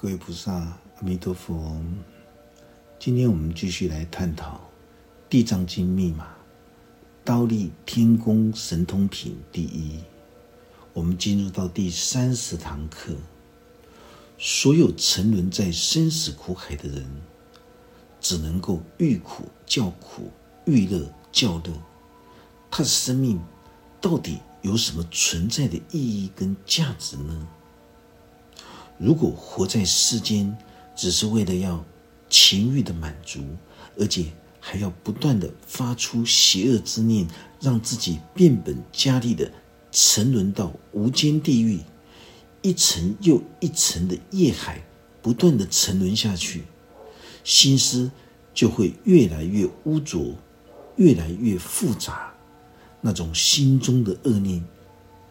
各位菩萨，阿弥陀佛。今天我们继续来探讨《地藏经》密码“刀立天宫神通品”第一。我们进入到第三十堂课。所有沉沦在生死苦海的人，只能够遇苦叫苦，遇乐叫乐。他的生命到底有什么存在的意义跟价值呢？如果活在世间，只是为了要情欲的满足，而且还要不断的发出邪恶之念，让自己变本加厉的沉沦到无间地狱，一层又一层的业海，不断的沉沦下去，心思就会越来越污浊，越来越复杂。那种心中的恶念，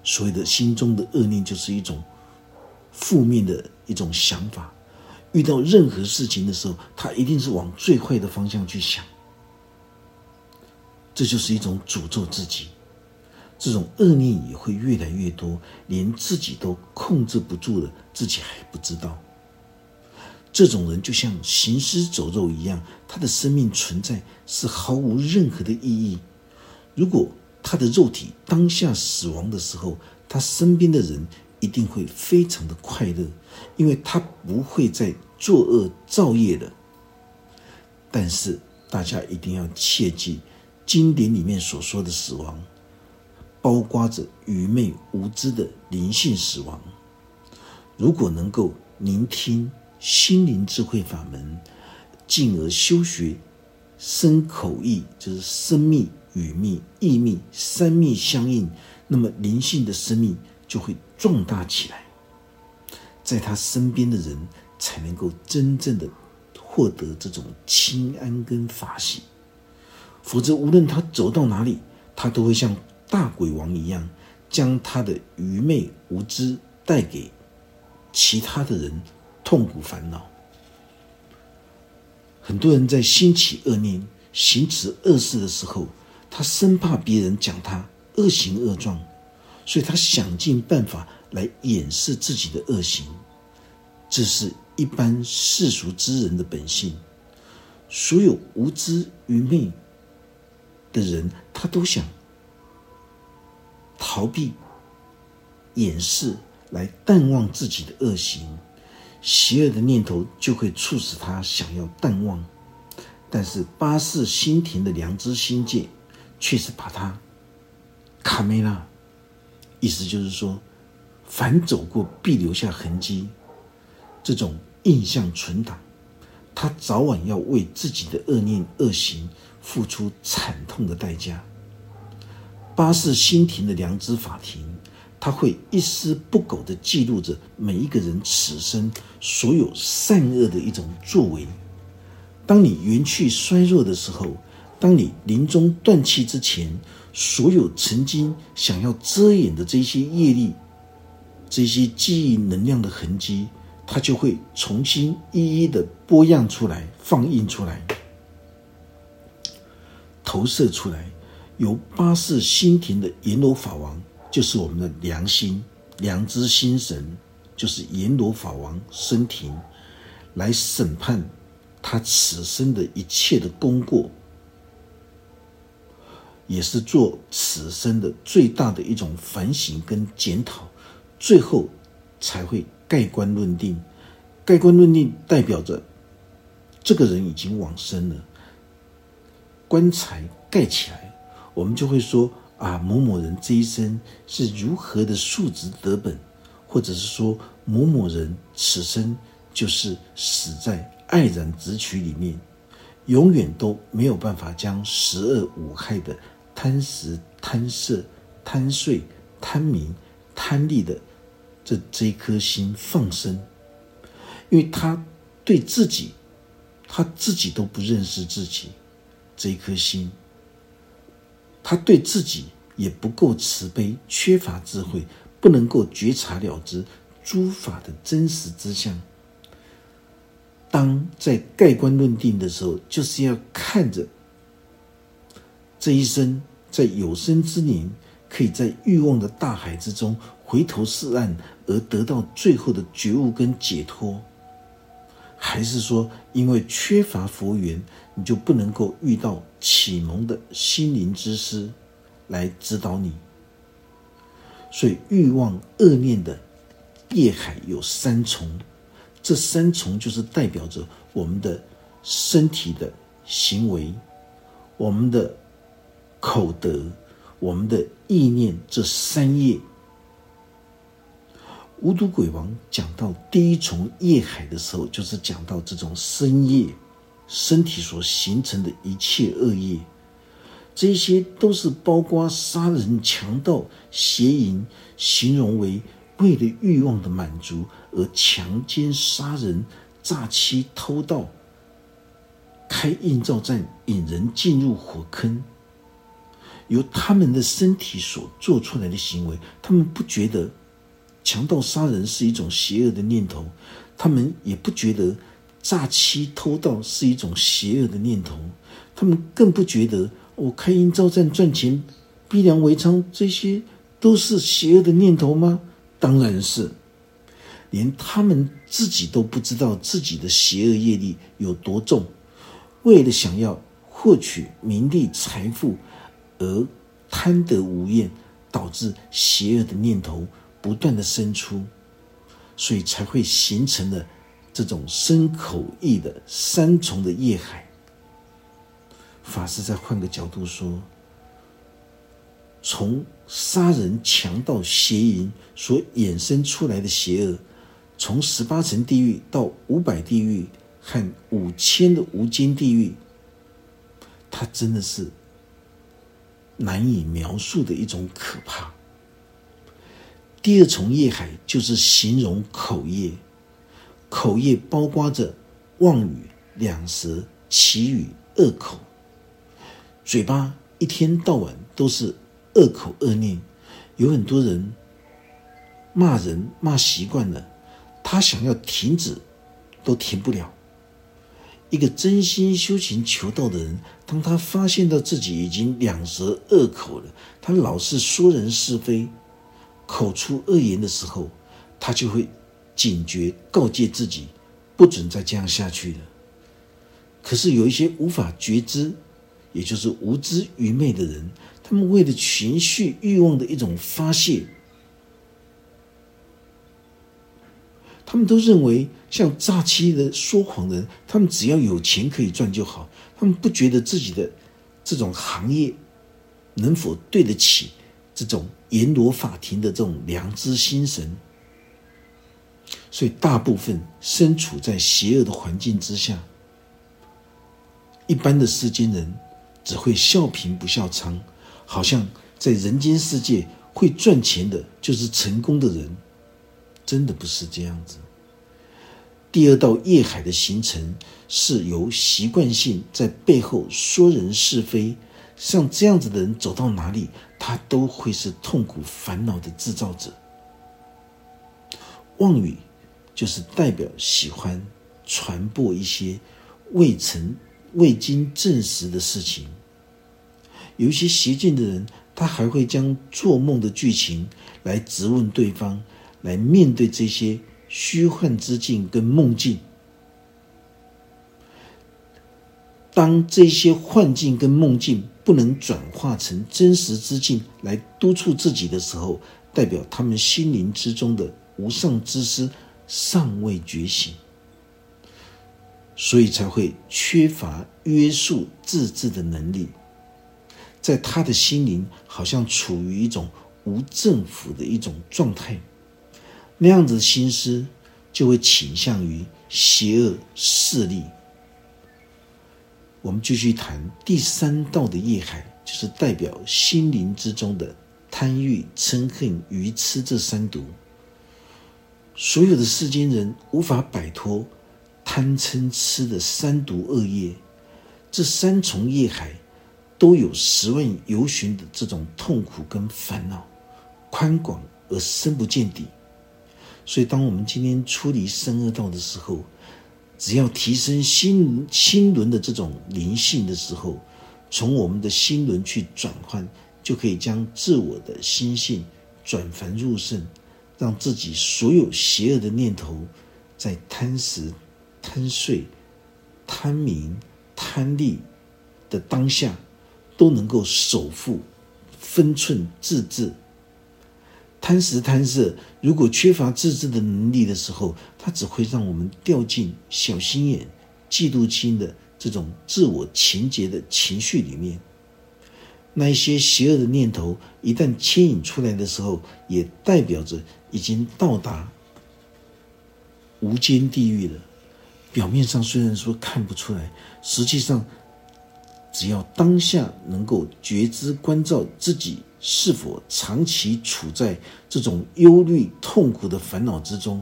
所谓的心中的恶念，就是一种。负面的一种想法，遇到任何事情的时候，他一定是往最坏的方向去想。这就是一种诅咒自己，这种恶念也会越来越多，连自己都控制不住了，自己还不知道。这种人就像行尸走肉一样，他的生命存在是毫无任何的意义。如果他的肉体当下死亡的时候，他身边的人。一定会非常的快乐，因为他不会再作恶造业了。但是大家一定要切记，经典里面所说的死亡，包括着愚昧无知的灵性死亡。如果能够聆听心灵智慧法门，进而修学生口意，就是生密、与密、意密三密相应，那么灵性的生命就会。壮大起来，在他身边的人才能够真正的获得这种清安跟法喜，否则无论他走到哪里，他都会像大鬼王一样，将他的愚昧无知带给其他的人痛苦烦恼。很多人在兴起恶念、行持恶事的时候，他生怕别人讲他恶行恶状。所以他想尽办法来掩饰自己的恶行，这是一般世俗之人的本性。所有无知愚昧的人，他都想逃避、掩饰，来淡忘自己的恶行。邪恶的念头就会促使他想要淡忘，但是八世心田的良知心界，却是把他卡没了。意思就是说，凡走过必留下痕迹，这种印象存档，他早晚要为自己的恶念恶行付出惨痛的代价。八世心庭的良知法庭，他会一丝不苟的记录着每一个人此生所有善恶的一种作为。当你元气衰弱的时候，当你临终断气之前。所有曾经想要遮掩的这些业力、这些记忆能量的痕迹，它就会重新一一的播样出来、放映出来、投射出来。由八世心田的阎罗法王，就是我们的良心、良知心神，就是阎罗法王生庭，来审判他此生的一切的功过。也是做此生的最大的一种反省跟检讨，最后才会盖棺论定。盖棺论定代表着这个人已经往生了，棺材盖起来，我们就会说啊，某某人这一生是如何的素质得本，或者是说某某人此生就是死在爱染之躯里面，永远都没有办法将十恶五害的。贪食、贪色、贪睡、贪名、贪利的这这一颗心放生，因为他对自己，他自己都不认识自己，这一颗心，他对自己也不够慈悲，缺乏智慧，不能够觉察了知诸法的真实之相。当在盖棺论定的时候，就是要看着。这一生在有生之年，可以在欲望的大海之中回头是岸，而得到最后的觉悟跟解脱。还是说因为缺乏佛缘，你就不能够遇到启蒙的心灵之师来指导你？所以欲望恶念的业海有三重，这三重就是代表着我们的身体的行为、我们的口德、我们的意念这三业。无毒鬼王讲到第一重业海的时候，就是讲到这种身业、身体所形成的一切恶业。这些都是包括杀人、强盗、邪淫，形容为为了欲望的满足而强奸、杀人、诈欺、偷盗、开印照站引人进入火坑，由他们的身体所做出来的行为，他们不觉得强盗杀人是一种邪恶的念头，他们也不觉得诈欺偷盗是一种邪恶的念头，他们更不觉得。我开营造站赚钱，逼良为娼，这些都是邪恶的念头吗？当然是，连他们自己都不知道自己的邪恶业力有多重，为了想要获取名利财富而贪得无厌，导致邪恶的念头不断的生出，所以才会形成了这种身口意的三重的业海。法师再换个角度说，从杀人、强盗、邪淫所衍生出来的邪恶，从十八层地狱到五百地狱和五千的无间地狱，它真的是难以描述的一种可怕。第二重业海就是形容口业，口业包括着妄语、两舌、绮语、恶口。嘴巴一天到晚都是恶口恶念，有很多人骂人骂习惯了，他想要停止都停不了。一个真心修行求道的人，当他发现到自己已经两舌恶口了，他老是说人是非，口出恶言的时候，他就会警觉告诫自己，不准再这样下去了。可是有一些无法觉知。也就是无知愚昧的人，他们为了情绪欲望的一种发泄，他们都认为像诈欺的、说谎人，他们只要有钱可以赚就好，他们不觉得自己的这种行业能否对得起这种阎罗法庭的这种良知心神，所以大部分身处在邪恶的环境之下，一般的世间人。只会笑贫不笑娼，好像在人间世界会赚钱的就是成功的人，真的不是这样子。第二道业海的形成是由习惯性在背后说人是非，像这样子的人走到哪里，他都会是痛苦烦恼的制造者。妄语就是代表喜欢传播一些未曾未经证实的事情。有一些邪见的人，他还会将做梦的剧情来质问对方，来面对这些虚幻之境跟梦境。当这些幻境跟梦境不能转化成真实之境来督促自己的时候，代表他们心灵之中的无上之师尚未觉醒，所以才会缺乏约束自治的能力。在他的心灵好像处于一种无政府的一种状态，那样子的心思就会倾向于邪恶势力。我们继续谈第三道的业海，就是代表心灵之中的贪欲、嗔恨、愚痴这三毒。所有的世间人无法摆脱贪嗔痴的三毒恶业，这三重业海。都有十万游巡的这种痛苦跟烦恼，宽广而深不见底。所以，当我们今天出离生恶道的时候，只要提升心心轮的这种灵性的时候，从我们的心轮去转换，就可以将自我的心性转凡入圣，让自己所有邪恶的念头，在贪食、贪睡、贪名、贪利的当下，都能够守护分寸自制。贪食贪色，如果缺乏自制的能力的时候，它只会让我们掉进小心眼、嫉妒心的这种自我情结的情绪里面。那一些邪恶的念头一旦牵引出来的时候，也代表着已经到达无间地狱了。表面上虽然说看不出来，实际上，只要当下能够觉知关照自己。是否长期处在这种忧虑、痛苦的烦恼之中，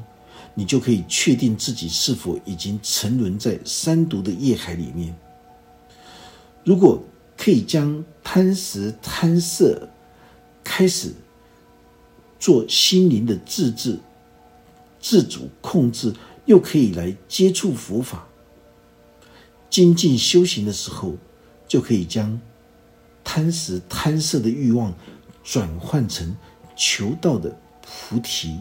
你就可以确定自己是否已经沉沦在三毒的业海里面。如果可以将贪食、贪色开始做心灵的自制、自主控制，又可以来接触佛法、精进修行的时候，就可以将。贪食贪色的欲望，转换成求道的菩提，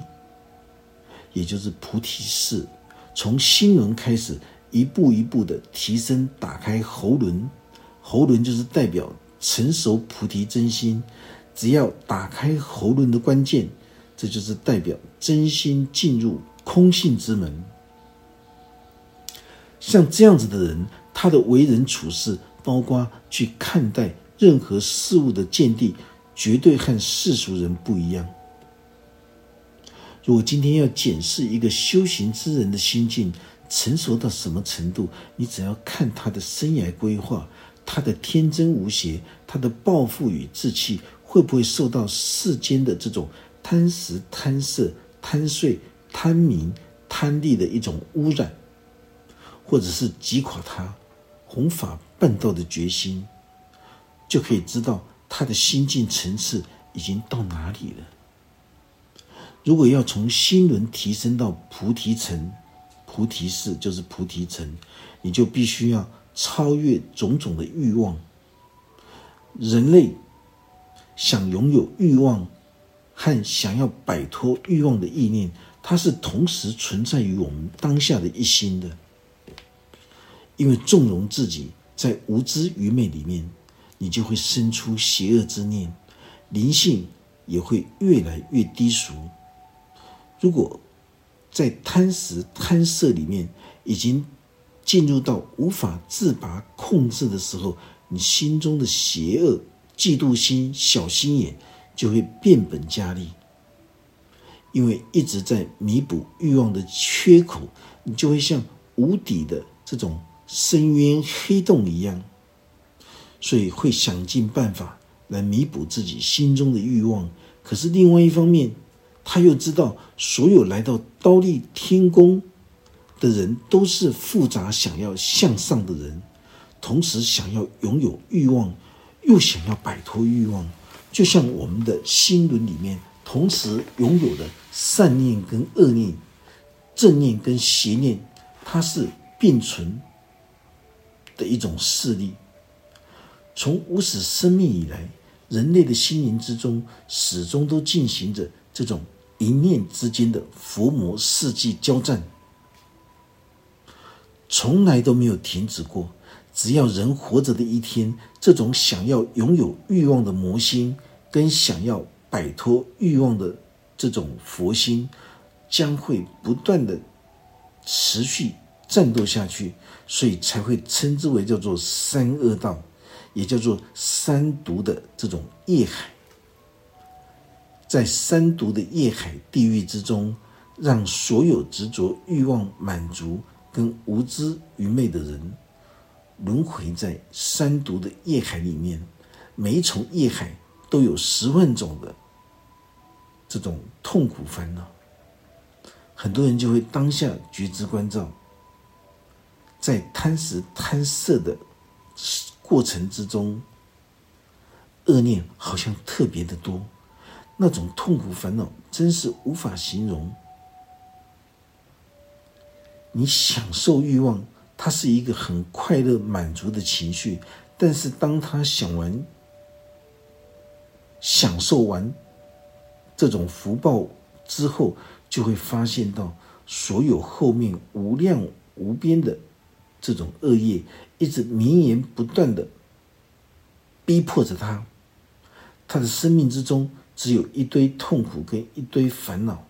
也就是菩提寺，从心轮开始，一步一步的提升，打开喉轮，喉轮就是代表成熟菩提真心。只要打开喉轮的关键，这就是代表真心进入空性之门。像这样子的人，他的为人处事，包括去看待。任何事物的见地，绝对和世俗人不一样。如果今天要检视一个修行之人的心境成熟到什么程度，你只要看他的生涯规划，他的天真无邪，他的抱负与志气，会不会受到世间的这种贪食、贪色、贪睡、贪名、贪利的一种污染，或者是击垮他弘法奋斗的决心？就可以知道他的心境层次已经到哪里了。如果要从心轮提升到菩提层，菩提寺就是菩提层，你就必须要超越种种的欲望。人类想拥有欲望和想要摆脱欲望的意念，它是同时存在于我们当下的一心的。因为纵容自己在无知愚昧里面。你就会生出邪恶之念，灵性也会越来越低俗。如果在贪食贪色里面已经进入到无法自拔控制的时候，你心中的邪恶、嫉妒心、小心眼就会变本加厉。因为一直在弥补欲望的缺口，你就会像无底的这种深渊黑洞一样。所以会想尽办法来弥补自己心中的欲望，可是另外一方面，他又知道所有来到刀立天宫的人都是复杂想要向上的人，同时想要拥有欲望，又想要摆脱欲望，就像我们的心轮里面同时拥有的善念跟恶念、正念跟邪念，它是并存的一种势力。从无始生命以来，人类的心灵之中始终都进行着这种一念之间的佛魔世纪交战，从来都没有停止过。只要人活着的一天，这种想要拥有欲望的魔心，跟想要摆脱欲望的这种佛心，将会不断的持续战斗下去，所以才会称之为叫做三恶道。也叫做三毒的这种业海，在三毒的业海地狱之中，让所有执着欲望满足跟无知愚昧的人轮回在三毒的业海里面。每一重业海都有十万种的这种痛苦烦恼，很多人就会当下觉知关照，在贪食贪色的。过程之中，恶念好像特别的多，那种痛苦烦恼真是无法形容。你享受欲望，它是一个很快乐满足的情绪，但是当他享完、享受完这种福报之后，就会发现到所有后面无量无边的这种恶业，一直绵延不断的逼迫着他，他的生命之中只有一堆痛苦跟一堆烦恼。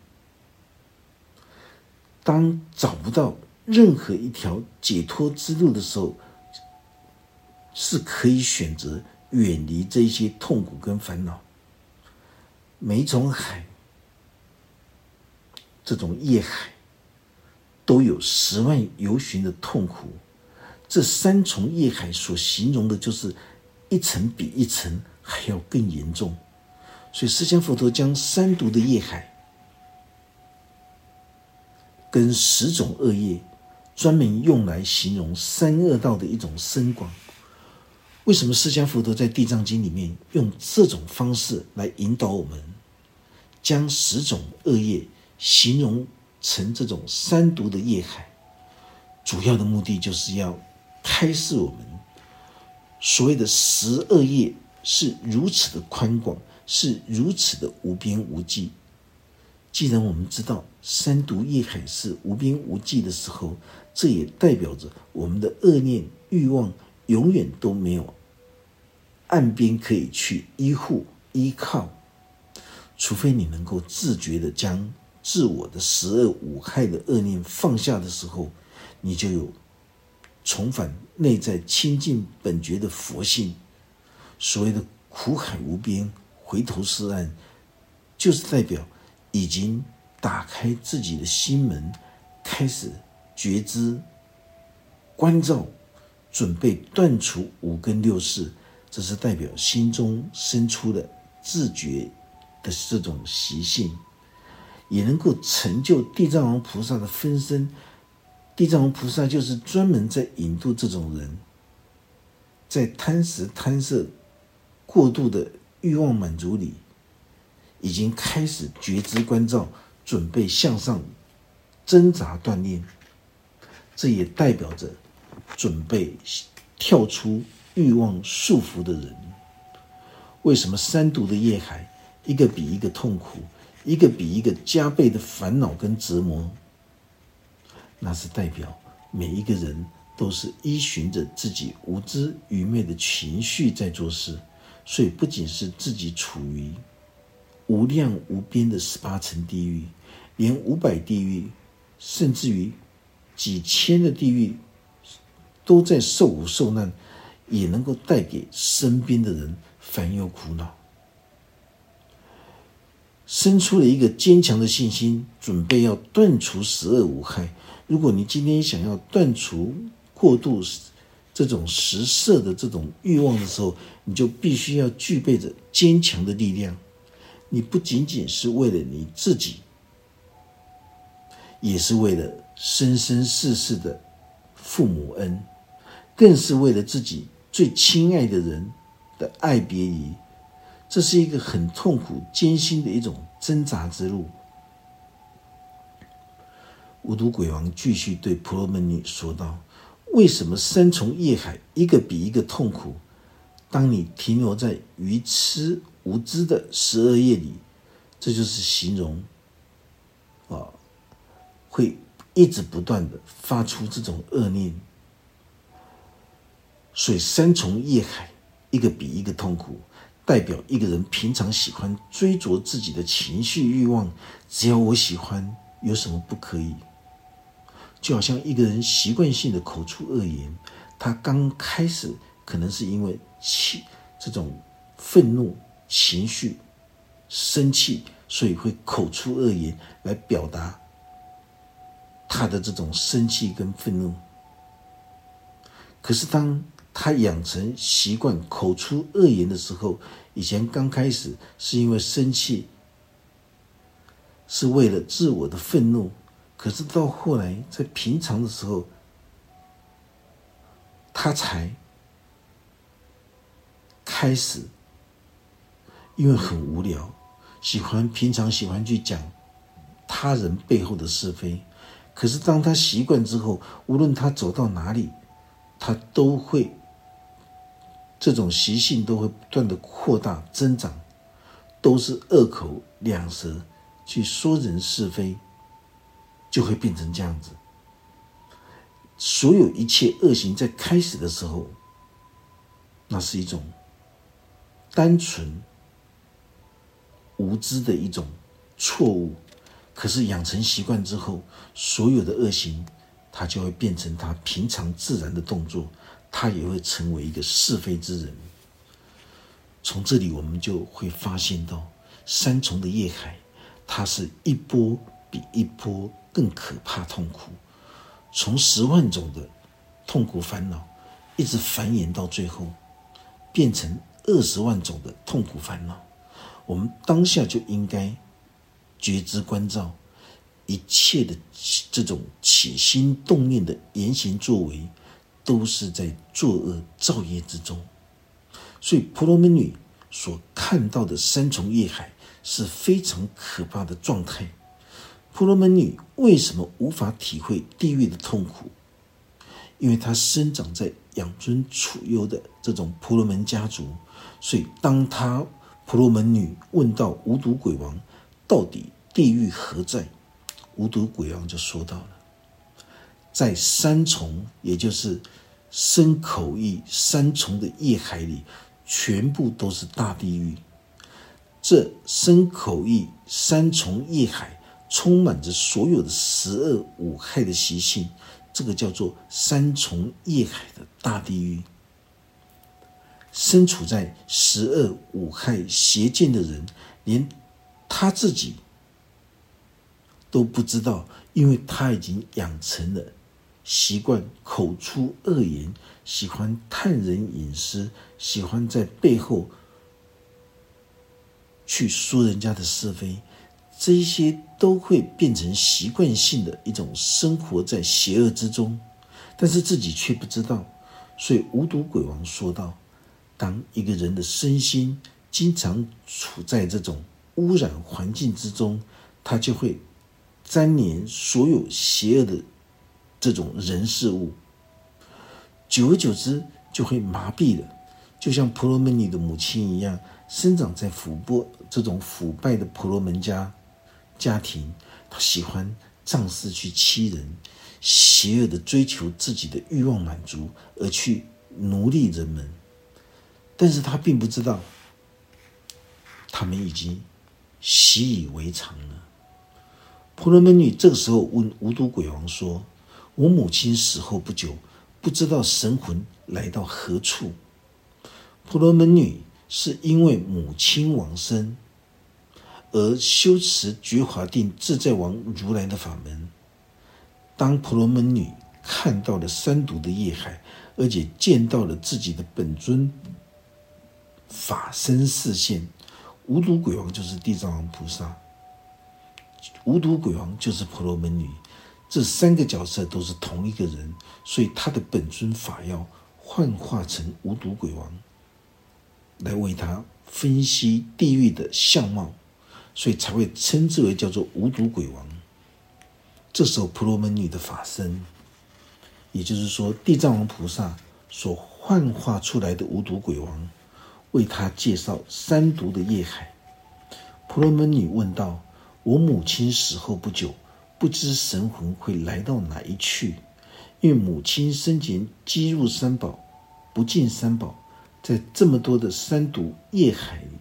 当找不到任何一条解脱之路的时候，是可以选择远离这些痛苦跟烦恼。每种海，这种业海，都有十万游巡的痛苦。这三重业海所形容的，就是一层比一层还要更严重。所以，释迦佛陀将三毒的业海。跟十种恶业，专门用来形容三恶道的一种深广。为什么释迦佛陀在《地藏经》里面用这种方式来引导我们，将十种恶业形容成这种三毒的业海？主要的目的就是要开示我们，所谓的十恶业是如此的宽广，是如此的无边无际。既然我们知道三毒业海是无边无际的时候，这也代表着我们的恶念欲望永远都没有岸边可以去依护依靠，除非你能够自觉的将自我的十恶五害的恶念放下的时候，你就有重返内在清净本觉的佛性。所谓的苦海无边，回头是岸，就是代表。已经打开自己的心门，开始觉知、关照，准备断除五根六识，这是代表心中生出的自觉的这种习性，也能够成就地藏王菩萨的分身。地藏王菩萨就是专门在引渡这种人，在贪食贪色过度的欲望满足里。已经开始觉知关照，准备向上挣扎锻炼，这也代表着准备跳出欲望束缚的人。为什么三毒的业海一个比一个痛苦，一个比一个加倍的烦恼跟折磨？那是代表每一个人都是依循着自己无知愚昧的情绪在做事，所以不仅是自己处于。无量无边的十八层地狱，连五百地狱，甚至于几千的地狱，都在受苦受难，也能够带给身边的人烦忧苦恼。生出了一个坚强的信心，准备要断除十恶无害。如果你今天想要断除过度这种食色的这种欲望的时候，你就必须要具备着坚强的力量。你不仅仅是为了你自己，也是为了生生世世的父母恩，更是为了自己最亲爱的人的爱别离。这是一个很痛苦、艰辛的一种挣扎之路。无毒鬼王继续对婆罗门女说道：“为什么三重业海一个比一个痛苦？当你停留在愚痴。”无知的十二夜里，这就是形容啊，会一直不断的发出这种恶念。所以三重业海，一个比一个痛苦，代表一个人平常喜欢追逐自己的情绪欲望，只要我喜欢，有什么不可以？就好像一个人习惯性的口出恶言，他刚开始可能是因为气这种愤怒。情绪生气，所以会口出恶言来表达他的这种生气跟愤怒。可是当他养成习惯口出恶言的时候，以前刚开始是因为生气，是为了自我的愤怒。可是到后来，在平常的时候，他才开始。因为很无聊，喜欢平常喜欢去讲他人背后的是非。可是当他习惯之后，无论他走到哪里，他都会这种习性都会不断的扩大增长，都是恶口两舌去说人是非，就会变成这样子。所有一切恶行在开始的时候，那是一种单纯无知的一种错误。可是养成习惯之后，所有的恶行，它就会变成他平常自然的动作，他也会成为一个是非之人。从这里我们就会发现到，三重的业海，它是一波比一波更可怕痛苦，从十万种的痛苦烦恼，一直繁衍到最后，变成二十万种的痛苦烦恼。我们当下就应该。觉知关照一切的这种起心动念的言行作为，都是在作恶造业之中。所以婆罗门女所看到的三重业海是非常可怕的状态。婆罗门女为什么无法体会地狱的痛苦？因为她生长在养尊处优的这种婆罗门家族，所以当她婆罗门女问到无毒鬼王。到底地狱何在？无毒鬼王就说到了，在三重，也就是身口意三重的业海里，全部都是大地狱。这身口意三重业海充满着所有的十恶五害的习性，这个叫做三重业海的大地狱。身处在十恶五害邪见的人，连。他自己都不知道，因为他已经养成了习惯，口出恶言，喜欢探人隐私，喜欢在背后去说人家的是非，这一些都会变成习惯性的一种生活在邪恶之中，但是自己却不知道。所以无毒鬼王说道：“当一个人的身心经常处在这种……”污染环境之中，他就会粘连所有邪恶的这种人事物，久而久之就会麻痹了。就像婆罗门女的母亲一样，生长在腐波这种腐败的婆罗门家家庭，他喜欢仗势去欺人，邪恶的追求自己的欲望满足，而去奴隶人们。但是他并不知道，他们已经。习以为常了。婆罗门女这个时候问无毒鬼王说：“我母亲死后不久，不知道神魂来到何处。”婆罗门女是因为母亲往生而修持觉华定自在王如来的法门。当婆罗门女看到了三毒的业海，而且见到了自己的本尊法身视现。无毒鬼王就是地藏王菩萨，无毒鬼王就是婆罗门女，这三个角色都是同一个人，所以他的本尊法要幻化成无毒鬼王，来为他分析地狱的相貌，所以才会称之为叫做无毒鬼王。这时候婆罗门女的法身，也就是说地藏王菩萨所幻化出来的无毒鬼王。为他介绍三毒的业海，婆罗门女问道：“我母亲死后不久，不知神魂会来到哪一去？因为母亲生前积入三宝，不进三宝，在这么多的三毒业海里，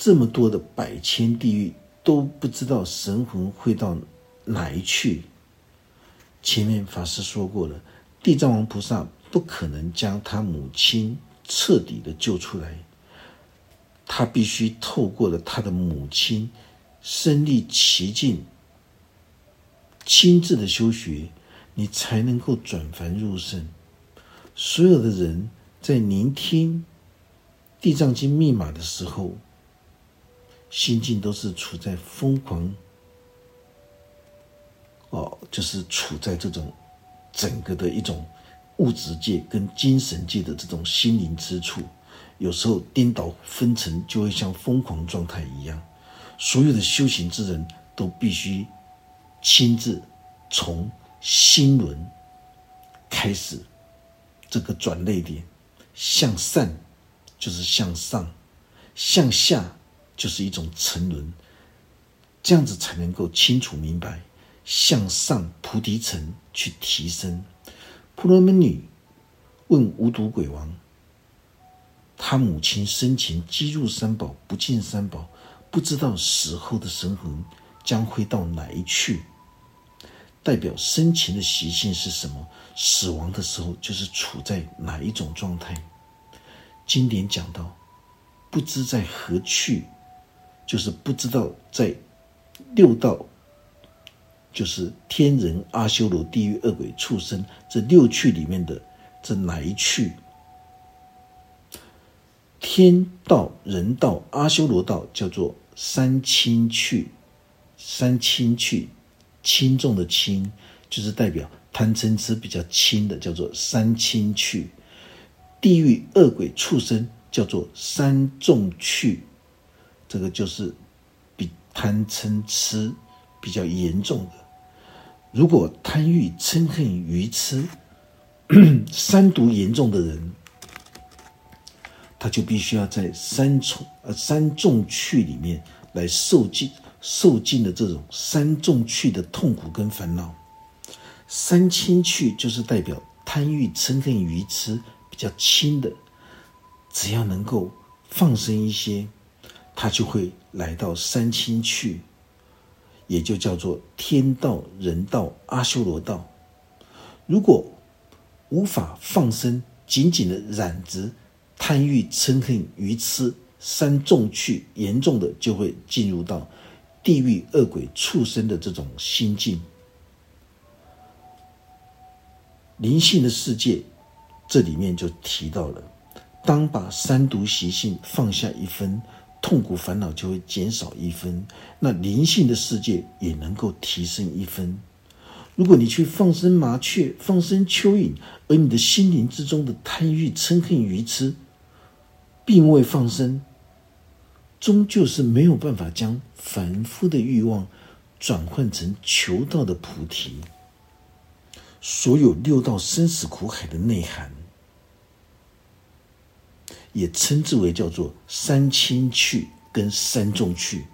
这么多的百千地狱，都不知道神魂会到哪一去。前面法师说过了，地藏王菩萨不可能将他母亲。”彻底的救出来，他必须透过了他的母亲身历其境、亲自的修学，你才能够转凡入圣。所有的人在聆听《地藏经》密码的时候，心境都是处在疯狂，哦，就是处在这种整个的一种。物质界跟精神界的这种心灵之处，有时候颠倒分层，就会像疯狂状态一样。所有的修行之人都必须亲自从心轮开始，这个转泪点向善就是向上，向下就是一种沉沦，这样子才能够清楚明白向上菩提层去提升。婆罗门女问无毒鬼王：“他母亲生前积入三宝，不进三宝，不知道死后的神魂将会到哪一去？代表生前的习性是什么？死亡的时候就是处在哪一种状态？”经典讲到：“不知在何去，就是不知道在六道。”就是天人、阿修罗、地狱、恶鬼、畜生这六趣里面的这哪一趣？天道、人道、阿修罗道叫做三轻趣，三轻趣，轻重的轻，就是代表贪嗔痴比较轻的，叫做三轻趣。地狱、恶鬼、畜生叫做三重趣，这个就是比贪嗔痴比较严重的。如果贪欲、嗔恨、愚痴 三毒严重的人，他就必须要在三重呃三重趣里面来受尽受尽的这种三重趣的痛苦跟烦恼。三轻趣就是代表贪欲、嗔恨、愚痴比较轻的，只要能够放生一些，他就会来到三清去。也就叫做天道、人道、阿修罗道。如果无法放生，紧紧的染着贪欲、嗔恨、愚痴三重去，严重的就会进入到地狱、恶鬼、畜生的这种心境。灵性的世界，这里面就提到了，当把三毒习性放下一分。痛苦烦恼就会减少一分，那灵性的世界也能够提升一分。如果你去放生麻雀、放生蚯蚓，而你的心灵之中的贪欲、嗔恨、愚痴并未放生，终究是没有办法将凡夫的欲望转换成求道的菩提。所有六道生死苦海的内涵。也称之为叫做三清去跟三重去。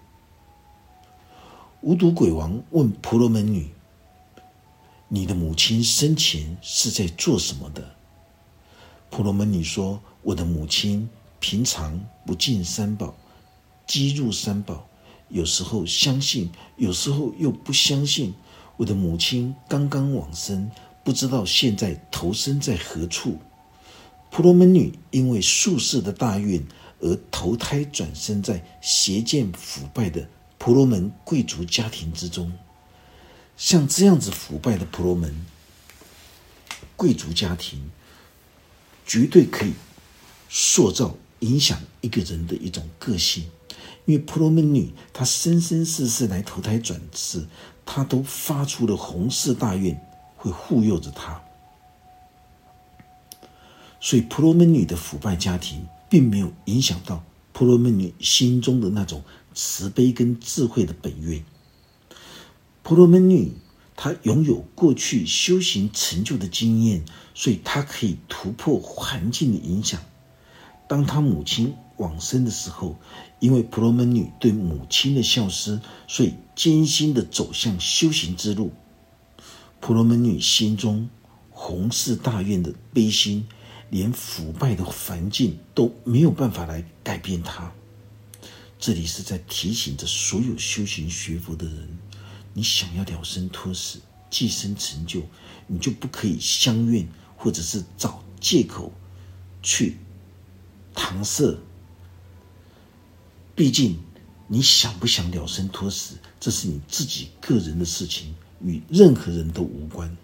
无毒鬼王问婆罗门女：“你的母亲生前是在做什么的？”婆罗门女说：“我的母亲平常不进三宝，积入三宝，有时候相信，有时候又不相信。我的母亲刚刚往生，不知道现在投生在何处。”婆罗门女因为宿世的大运而投胎转生在邪见腐败的婆罗门贵族家庭之中。像这样子腐败的婆罗门贵族家庭，绝对可以塑造、影响一个人的一种个性。因为婆罗门女她生生世世来投胎转世，她都发出了红色大愿，会护佑着她。所以，婆罗门女的腐败家庭并没有影响到婆罗门女心中的那种慈悲跟智慧的本愿。婆罗门女她拥有过去修行成就的经验，所以她可以突破环境的影响。当她母亲往生的时候，因为婆罗门女对母亲的孝思，所以艰辛的走向修行之路。婆罗门女心中弘誓大愿的悲心。连腐败的环境都没有办法来改变它。这里是在提醒着所有修行学佛的人：你想要了生脱死、寄生成就，你就不可以相怨，或者是找借口去搪塞。毕竟，你想不想了生脱死，这是你自己个人的事情，与任何人都无关。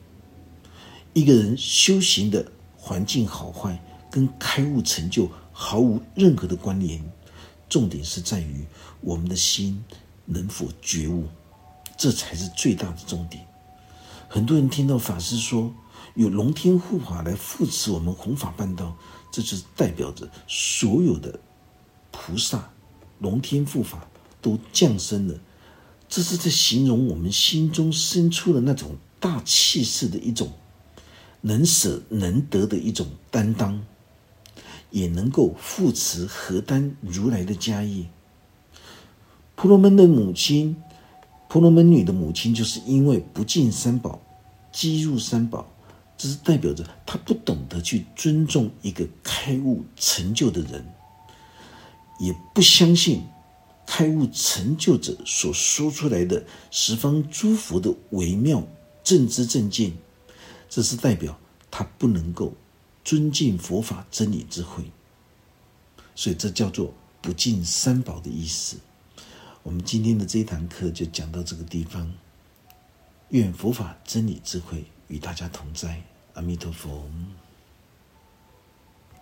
一个人修行的。环境好坏跟开悟成就毫无任何的关联，重点是在于我们的心能否觉悟，这才是最大的重点。很多人听到法师说有龙天护法来扶持我们弘法办道，这就是代表着所有的菩萨、龙天护法都降生了，这是在形容我们心中生出的那种大气势的一种。能舍能得的一种担当，也能够扶持何担如来的家业。婆罗门的母亲，婆罗门女的母亲，就是因为不敬三宝，积入三宝，这是代表着他不懂得去尊重一个开悟成就的人，也不相信开悟成就者所说出来的十方诸佛的微妙正知正见。这是代表他不能够尊敬佛法真理智慧，所以这叫做不敬三宝的意思。我们今天的这一堂课就讲到这个地方。愿佛法真理智慧与大家同在，阿弥陀佛。